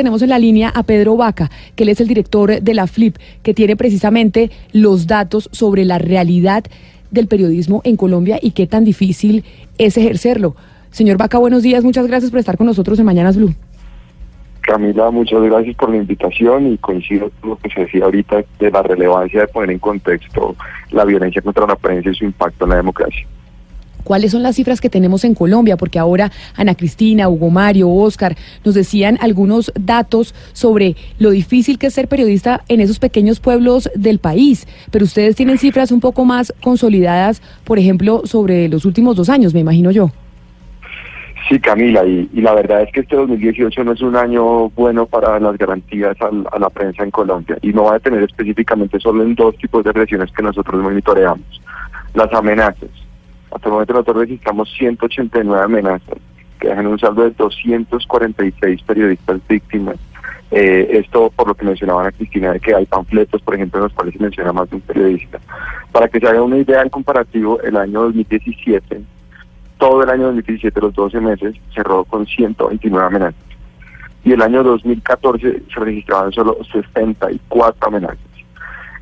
tenemos en la línea a Pedro Vaca, que él es el director de la FLIP, que tiene precisamente los datos sobre la realidad del periodismo en Colombia y qué tan difícil es ejercerlo. Señor Vaca, buenos días, muchas gracias por estar con nosotros en Mañanas Blue. Camila, muchas gracias por la invitación y coincido con lo que se decía ahorita de la relevancia de poner en contexto la violencia contra la prensa y su impacto en la democracia. ¿Cuáles son las cifras que tenemos en Colombia? Porque ahora Ana Cristina, Hugo Mario, Oscar nos decían algunos datos sobre lo difícil que es ser periodista en esos pequeños pueblos del país. Pero ustedes tienen cifras un poco más consolidadas, por ejemplo, sobre los últimos dos años, me imagino yo. Sí, Camila, y, la verdad es que este 2018 no es un año bueno para las garantías a la prensa en Colombia y no va a tener específicamente solo en dos tipos de agresiones que nosotros monitoreamos. Las amenazas. Hasta el momento nosotros registramos 189 amenazas que dejan un saldo de 246 periodistas víctimas. Eh, esto por lo que mencionaban a Cristina, de que hay panfletos, por ejemplo, en los cuales se menciona más de un periodista. Para que se haga una idea en comparativo, el año 2017 todo el año 2017, los 12 meses, cerró con 129 amenazas. Y el año 2014 se registraban solo 64 amenazas.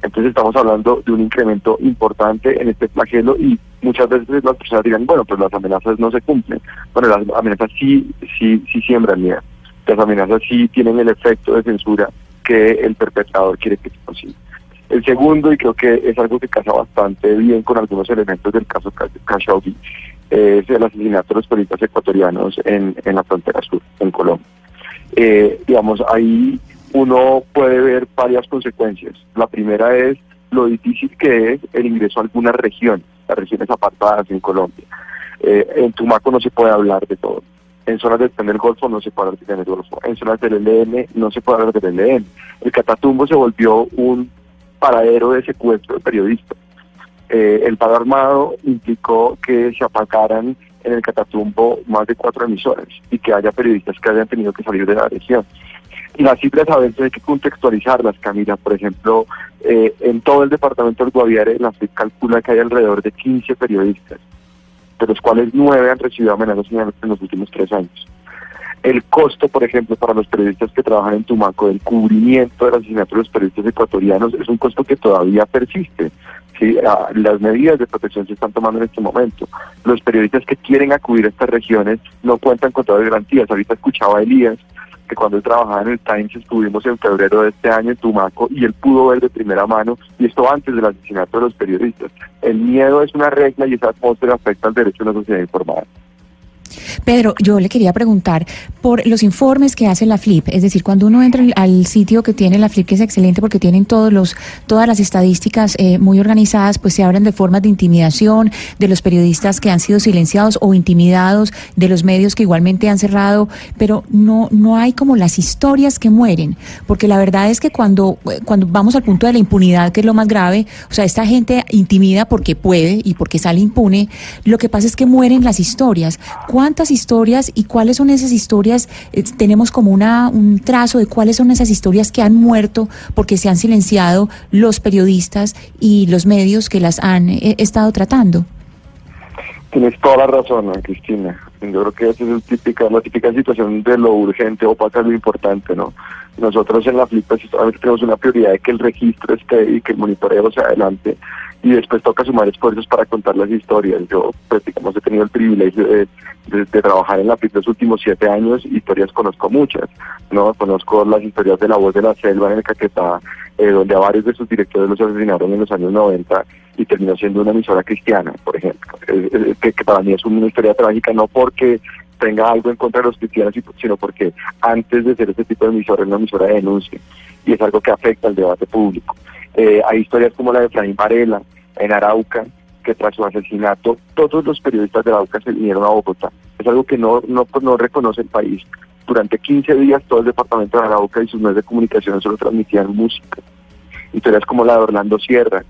Entonces estamos hablando de un incremento importante en este flagelo y muchas veces las personas dirán, bueno, pues las amenazas no se cumplen. Bueno, las amenazas sí, sí, sí siembran miedo. Las amenazas sí tienen el efecto de censura que el perpetrador quiere que se consiga. El segundo, y creo que es algo que casa bastante bien con algunos elementos del caso Khashoggi, es el asesinato de los periodistas ecuatorianos en, en la frontera sur, en Colombia. Eh, digamos, ahí uno puede ver varias consecuencias. La primera es lo difícil que es el ingreso a algunas regiones, las regiones apartadas en Colombia. Eh, en Tumaco no se puede hablar de todo. En zonas del del Golfo no se puede hablar del Golfo. En zonas del ELN no se puede hablar del ELN. El Catatumbo se volvió un paradero de secuestro de periodistas. Eh, el paro armado implicó que se apagaran en el Catatumbo más de cuatro emisoras y que haya periodistas que hayan tenido que salir de la región. Y las cifras a veces hay que contextualizarlas, Camila. Por ejemplo, eh, en todo el departamento del Guaviare, la FIP calcula que hay alrededor de 15 periodistas, de los cuales nueve han recibido amenazas en los últimos tres años. El costo, por ejemplo, para los periodistas que trabajan en Tumaco, del cubrimiento del asesinato de los periodistas ecuatorianos, es un costo que todavía persiste. ¿sí? Ah, las medidas de protección se están tomando en este momento. Los periodistas que quieren acudir a estas regiones no cuentan con todas las garantías. Ahorita escuchaba a Elías que cuando él trabajaba en el Times estuvimos en febrero de este año en Tumaco y él pudo ver de primera mano, y esto antes del asesinato de los periodistas. El miedo es una regla y esa atmósfera afecta al derecho a una sociedad informada. Pedro, yo le quería preguntar por los informes que hace la FLIP, es decir, cuando uno entra al sitio que tiene la FLIP, que es excelente porque tienen todos los, todas las estadísticas eh, muy organizadas, pues se hablan de formas de intimidación, de los periodistas que han sido silenciados o intimidados, de los medios que igualmente han cerrado, pero no, no hay como las historias que mueren, porque la verdad es que cuando, cuando vamos al punto de la impunidad, que es lo más grave, o sea, esta gente intimida porque puede y porque sale impune, lo que pasa es que mueren las historias cuántas historias y cuáles son esas historias. Eh, tenemos como una, un trazo de cuáles son esas historias que han muerto porque se han silenciado los periodistas y los medios que las han eh, estado tratando. Tienes toda la razón, Cristina. Yo creo que esa es típica, la típica situación de lo urgente o para lo importante, ¿no? Nosotros en la FLIP pues, tenemos una prioridad de que el registro esté y que el monitoreo sea adelante y después toca sumar esfuerzos para contar las historias. Yo, pues, digamos, he tenido el privilegio de, trabajar en la FIP los últimos siete años, historias conozco muchas, ¿no? Conozco las historias de la voz de la selva en el Caquetá, eh, donde a varios de sus directores los asesinaron en los años 90 y terminó siendo una emisora cristiana, por ejemplo, que, que para mí es una historia trágica, no porque tenga algo en contra de los cristianos, sino porque antes de ser este tipo de emisora, es una emisora de denuncia y es algo que afecta al debate público. Eh, hay historias como la de Flavín Varela en Arauca, que tras su asesinato todos los periodistas de Arauca se vinieron a Bogotá. Es algo que no, no, no reconoce el país. Durante 15 días todo el departamento de Arauca y sus medios de comunicación solo transmitían música. Historias como la de Orlando Sierra.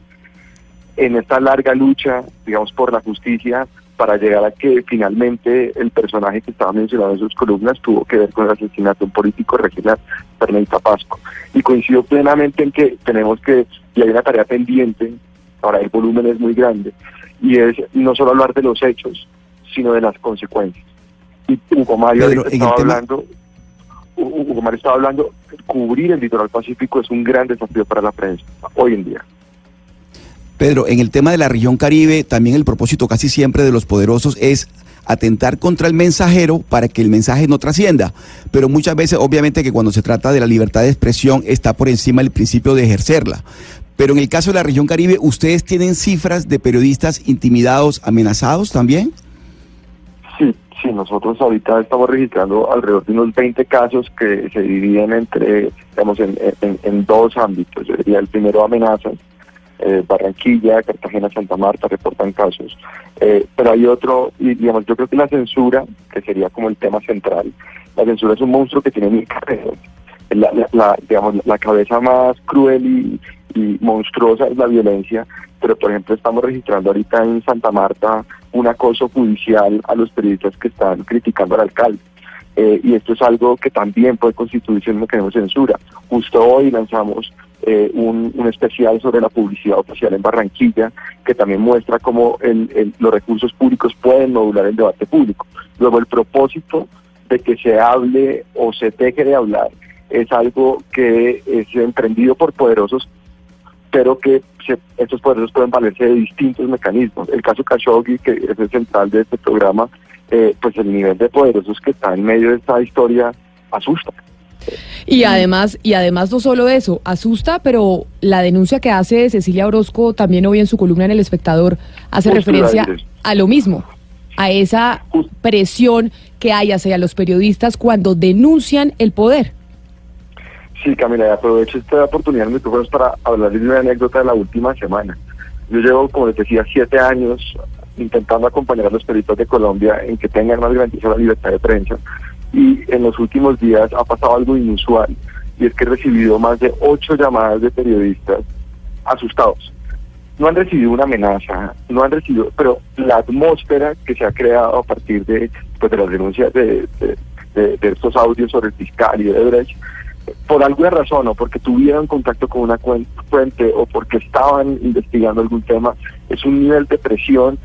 En esta larga lucha, digamos, por la justicia, para llegar a que finalmente el personaje que estaba mencionado en sus columnas tuvo que ver con el asesinato de un político regional, Fernando Pasco. Y coincido plenamente en que tenemos que, y hay una tarea pendiente, ahora el volumen es muy grande, y es no solo hablar de los hechos, sino de las consecuencias. Y Hugo Mario estaba hablando, Hugo Mario estaba hablando, cubrir el litoral pacífico es un gran desafío para la prensa hoy en día. Pedro, en el tema de la región Caribe, también el propósito casi siempre de los poderosos es atentar contra el mensajero para que el mensaje no trascienda. Pero muchas veces, obviamente, que cuando se trata de la libertad de expresión está por encima el principio de ejercerla. Pero en el caso de la región Caribe, ¿ustedes tienen cifras de periodistas intimidados, amenazados también? Sí, sí, nosotros ahorita estamos registrando alrededor de unos 20 casos que se dividen entre, digamos, en, dos ámbitos. Yo el primero amenazas, eh, Barranquilla, Cartagena, Santa Marta reportan casos. Eh, pero hay otro, y digamos, yo creo que la censura, que sería como el tema central, la censura es un monstruo que tiene mil cabezas. La, digamos, la cabeza más cruel y, monstruosa es la violencia, pero por ejemplo estamos registrando ahorita en Santa Marta un acoso judicial a los periodistas que están criticando al alcalde. Eh, y esto es algo que también puede constituirse en mecanismo de censura. Justo hoy lanzamos eh, un, especial sobre la publicidad oficial en Barranquilla, que también muestra cómo los recursos públicos pueden modular el debate público. Luego, el propósito de que se hable o se deje de hablar es algo que es emprendido por poderosos, pero que estos poderosos pueden valerse de distintos mecanismos. El caso Khashoggi, que es el central de este programa, eh, pues el nivel de poderosos que está en medio de esta historia asusta. Y además, y además no solo eso, asusta, pero la denuncia que hace Cecilia Orozco también hoy en su columna en El Espectador hace referencia a lo mismo, a esa presión que hay hacia los periodistas cuando denuncian el poder. Sí, Camila, aprovecho esta oportunidad en micrófonos para hablar de una anécdota de la última semana. Yo llevo, como les decía, siete años intentando acompañar a los periodistas de Colombia en que tengan más garantía la libertad de prensa y en los últimos días ha pasado algo inusual y es que he recibido más de ocho llamadas de periodistas asustados. No han recibido una amenaza, no han recibido, pero la atmósfera que se ha creado a partir de, pues, de las denuncias de, estos audios sobre el fiscal y de Brecht, por alguna razón, o porque tuvieron contacto con una fuente o porque estaban investigando algún tema, es un nivel de presión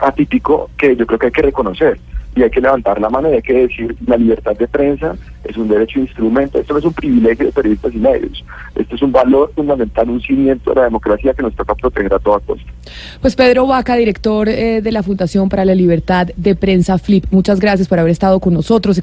atípico que yo creo que hay que reconocer y hay que levantar la mano y hay que decir la libertad de prensa es un derecho instrumento, esto no es un privilegio de periodistas y medios, esto es un valor fundamental, un cimiento de la democracia que nos toca proteger a toda costa. Pues Pedro Vaca, director eh, de la Fundación para la Libertad de Prensa FLIP, muchas gracias por haber estado con nosotros.